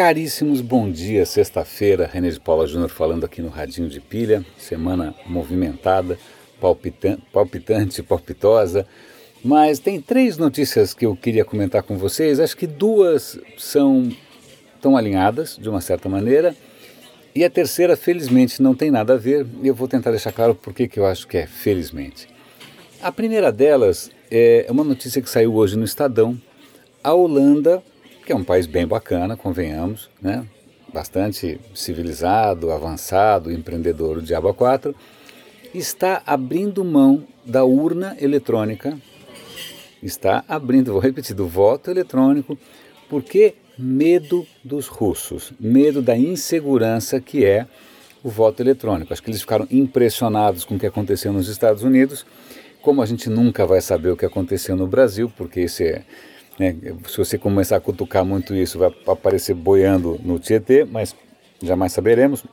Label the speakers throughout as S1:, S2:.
S1: Caríssimos, bom dia, sexta-feira, René de Paula Júnior falando aqui no Radinho de Pilha, semana movimentada, palpitante, palpitante, palpitosa, mas tem três notícias que eu queria comentar com vocês, acho que duas são tão alinhadas, de uma certa maneira, e a terceira, felizmente, não tem nada a ver, e eu vou tentar deixar claro por que eu acho que é felizmente. A primeira delas é uma notícia que saiu hoje no Estadão, a Holanda que é um país bem bacana, convenhamos, né? bastante civilizado, avançado, empreendedor, o Diabo 4, está abrindo mão da urna eletrônica, está abrindo, vou repetir, do voto eletrônico, porque medo dos russos, medo da insegurança que é o voto eletrônico. Acho que eles ficaram impressionados com o que aconteceu nos Estados Unidos, como a gente nunca vai saber o que aconteceu no Brasil, porque esse é né? Se você começar a cutucar muito isso, vai aparecer boiando no Tietê, mas jamais saberemos.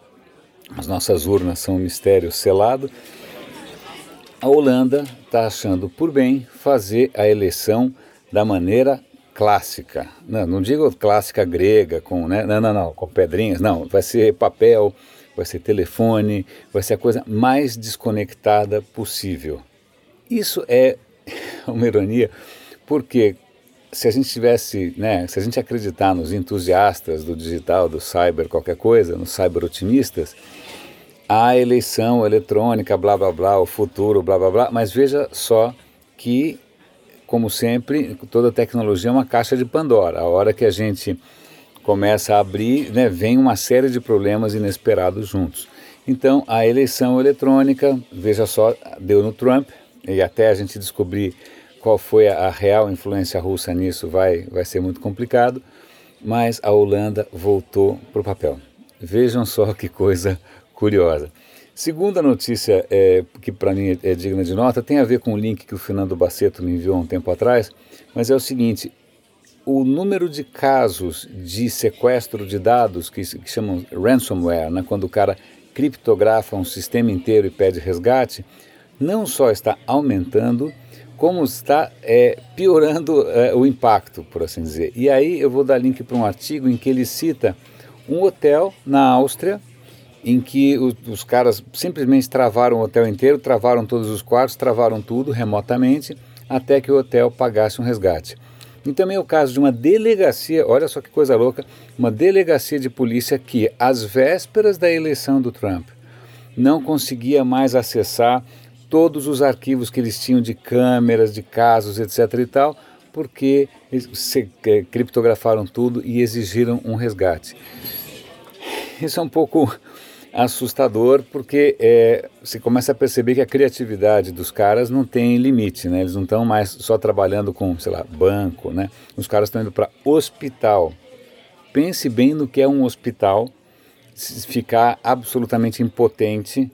S1: As nossas urnas são um mistério selado. A Holanda está achando por bem fazer a eleição da maneira clássica. Não, não digo clássica grega, com, né? não, não, não, com pedrinhas, não. Vai ser papel, vai ser telefone, vai ser a coisa mais desconectada possível. Isso é uma ironia, porque se a gente tivesse, né, se a gente acreditar nos entusiastas do digital, do cyber, qualquer coisa, nos cyber otimistas, a eleição eletrônica, blá blá blá, o futuro, blá blá blá, mas veja só que, como sempre, toda tecnologia é uma caixa de Pandora. A hora que a gente começa a abrir, né, vem uma série de problemas inesperados juntos. Então, a eleição eletrônica, veja só, deu no Trump, e até a gente descobrir qual foi a, a real influência russa nisso vai, vai ser muito complicado, mas a Holanda voltou para o papel. Vejam só que coisa curiosa. Segunda notícia, é, que para mim é, digna de nota, tem a ver com o link que o Fernando Baceto me enviou há um tempo atrás, mas é o seguinte: o número de casos de sequestro de dados, que, que chamam ransomware, né, quando o cara criptografa um sistema inteiro e pede resgate, não só está aumentando, como está é, piorando é, o impacto, por assim dizer. E aí eu vou dar link para um artigo em que ele cita um hotel na Áustria, em que os, os caras simplesmente travaram o hotel inteiro, travaram todos os quartos, travaram tudo remotamente, até que o hotel pagasse um resgate. E também é o caso de uma delegacia, olha só que coisa louca, uma delegacia de polícia que, às vésperas da eleição do Trump, não conseguia mais acessar todos os arquivos que eles tinham de câmeras, de casos, etc. e tal, porque se, é, criptografaram tudo e exigiram um resgate. Isso é um pouco assustador porque é, você começa a perceber que a criatividade dos caras não tem limite, né? Eles não estão mais só trabalhando com, sei lá, banco, né? Os caras estão indo para hospital. Pense bem no que é um hospital, ficar absolutamente impotente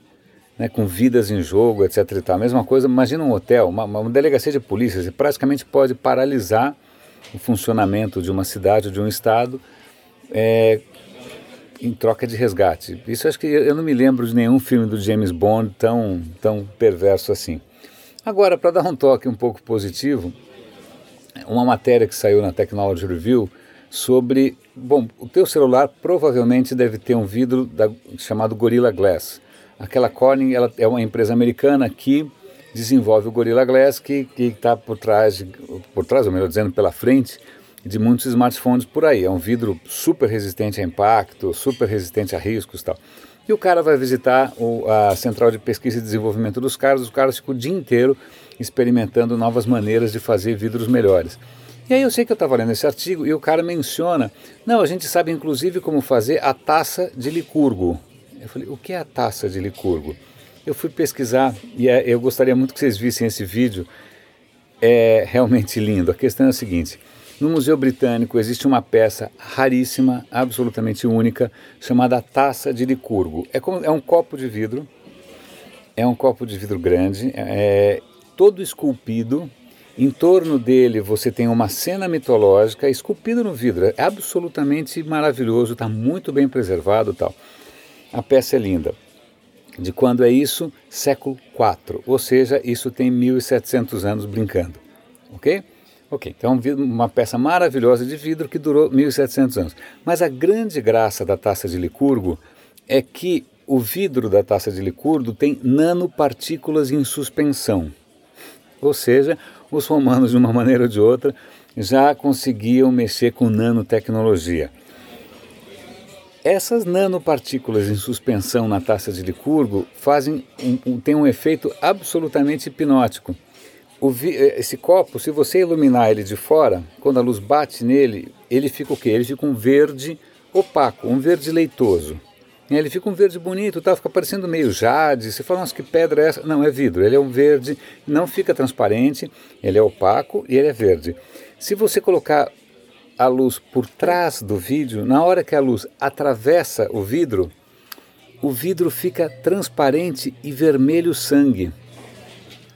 S1: né, com vidas em jogo, etc. E tal. Mesma coisa, imagina um hotel, uma, uma delegacia de polícia, você praticamente pode paralisar o funcionamento de uma cidade ou de um estado é, em troca de resgate. Isso acho que eu não me lembro de nenhum filme do James Bond tão, tão perverso assim. Agora, para dar um toque um pouco positivo, uma matéria que saiu na Technology Review sobre, bom, o teu celular provavelmente deve ter um vidro da, chamado Gorilla Glass. Aquela Corning ela é uma empresa americana que desenvolve o Gorilla Glass, que está por trás, por trás, ou melhor dizendo, pela frente de muitos smartphones por aí. É um vidro super resistente a impacto, super resistente a riscos e tal. E o cara vai visitar o, a central de pesquisa e desenvolvimento dos caras, os caras ficam o dia inteiro experimentando novas maneiras de fazer vidros melhores. E aí eu sei que eu estava lendo esse artigo e o cara menciona, não, a gente sabe inclusive como fazer a taça de licurgo. Eu falei, o que é a taça de Licurgo? Eu fui pesquisar e é, eu gostaria muito que vocês vissem esse vídeo. É realmente lindo. A questão é a seguinte: no Museu Britânico existe uma peça raríssima, absolutamente única, chamada Taça de Licurgo. É, como, é um copo de vidro, é um copo de vidro grande, é, todo esculpido. Em torno dele você tem uma cena mitológica esculpida no vidro. É absolutamente maravilhoso, está muito bem preservado tal. A peça é linda. De quando é isso? Século IV, ou seja, isso tem 1700 anos brincando, ok? Ok, então uma peça maravilhosa de vidro que durou 1.700 anos. Mas a grande graça da taça de Licurgo é que o vidro da taça de Licurgo tem nanopartículas em suspensão. Ou seja, os romanos, de uma maneira ou de outra, já conseguiam mexer com nanotecnologia. Essas nanopartículas em suspensão na taça de Licurgo fazem um, têm um efeito absolutamente hipnótico. Vi, eh, esse copo, se você iluminar ele de fora, quando a luz bate nele, ele fica o quê? Ele fica um verde opaco, um verde leitoso. Ele fica um verde bonito, tá? fica parecendo meio jade. Você fala, nossa, que pedra é essa? Não, é vidro. Ele é um verde, não fica transparente, ele é opaco e ele é verde. Se você colocar a luz por trás do vídeo, na hora que a luz atravessa o vidro, o vidro fica transparente e vermelho sangue.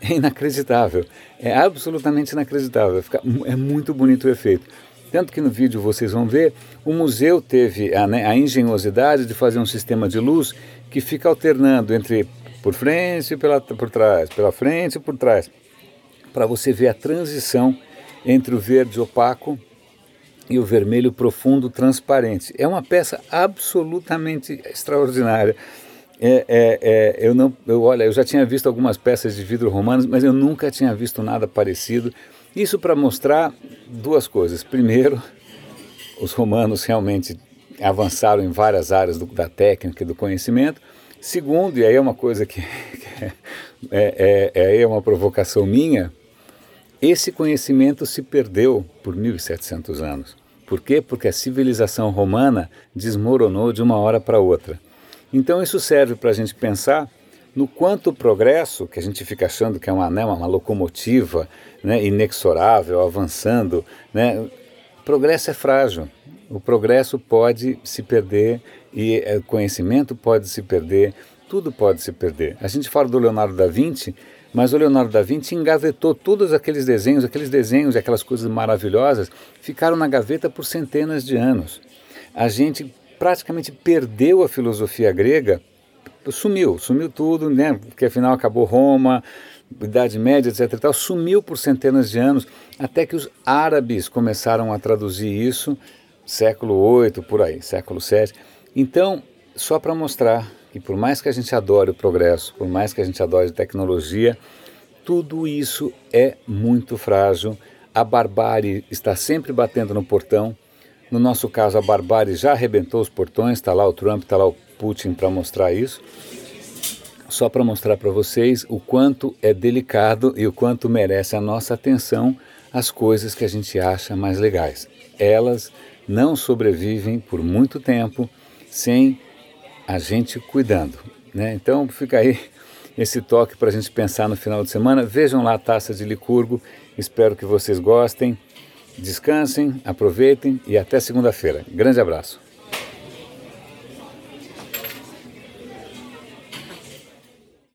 S1: É inacreditável, é absolutamente inacreditável, fica, é muito bonito o efeito. Tanto que no vídeo vocês vão ver, o museu teve a, né, a engenhosidade de fazer um sistema de luz que fica alternando entre por frente e pela, por trás, pela frente e por trás, para você ver a transição entre o verde opaco e o vermelho profundo transparente. É uma peça absolutamente extraordinária. É, é, é, eu não, eu, olha, eu já tinha visto algumas peças de vidro romanos, mas eu nunca tinha visto nada parecido. Isso para mostrar duas coisas. Primeiro, os romanos realmente avançaram em várias áreas do, da técnica e do conhecimento. Segundo, e aí é uma coisa que, que é, é, é, é uma provocação minha, esse conhecimento se perdeu por 1700 anos. Por quê? Porque a civilização romana desmoronou de uma hora para outra. Então isso serve para a gente pensar no quanto o progresso, que a gente fica achando que é uma, né, uma locomotiva né, inexorável, avançando, né, progresso é frágil. O progresso pode se perder e o conhecimento pode se perder, tudo pode se perder. A gente fala do Leonardo da Vinci, mas o Leonardo da Vinci engavetou todos aqueles desenhos, aqueles desenhos aquelas coisas maravilhosas ficaram na gaveta por centenas de anos. A gente praticamente perdeu a filosofia grega, sumiu, sumiu tudo, né? Porque afinal acabou Roma, Idade Média, etc. Tal, sumiu por centenas de anos, até que os árabes começaram a traduzir isso, século VIII, por aí, século VII. Então, só para mostrar que por mais que a gente adore o progresso, por mais que a gente adore a tecnologia, tudo isso é muito frágil. A barbárie está sempre batendo no portão. No nosso caso, a barbárie já arrebentou os portões, está lá o Trump, está lá o Putin para mostrar isso. Só para mostrar para vocês o quanto é delicado e o quanto merece a nossa atenção as coisas que a gente acha mais legais. Elas não sobrevivem por muito tempo sem a gente cuidando. Né? Então fica aí esse toque para a gente pensar no final de semana. Vejam lá a taça de Licurgo, espero que vocês gostem. Descansem, aproveitem e até segunda-feira. Grande abraço.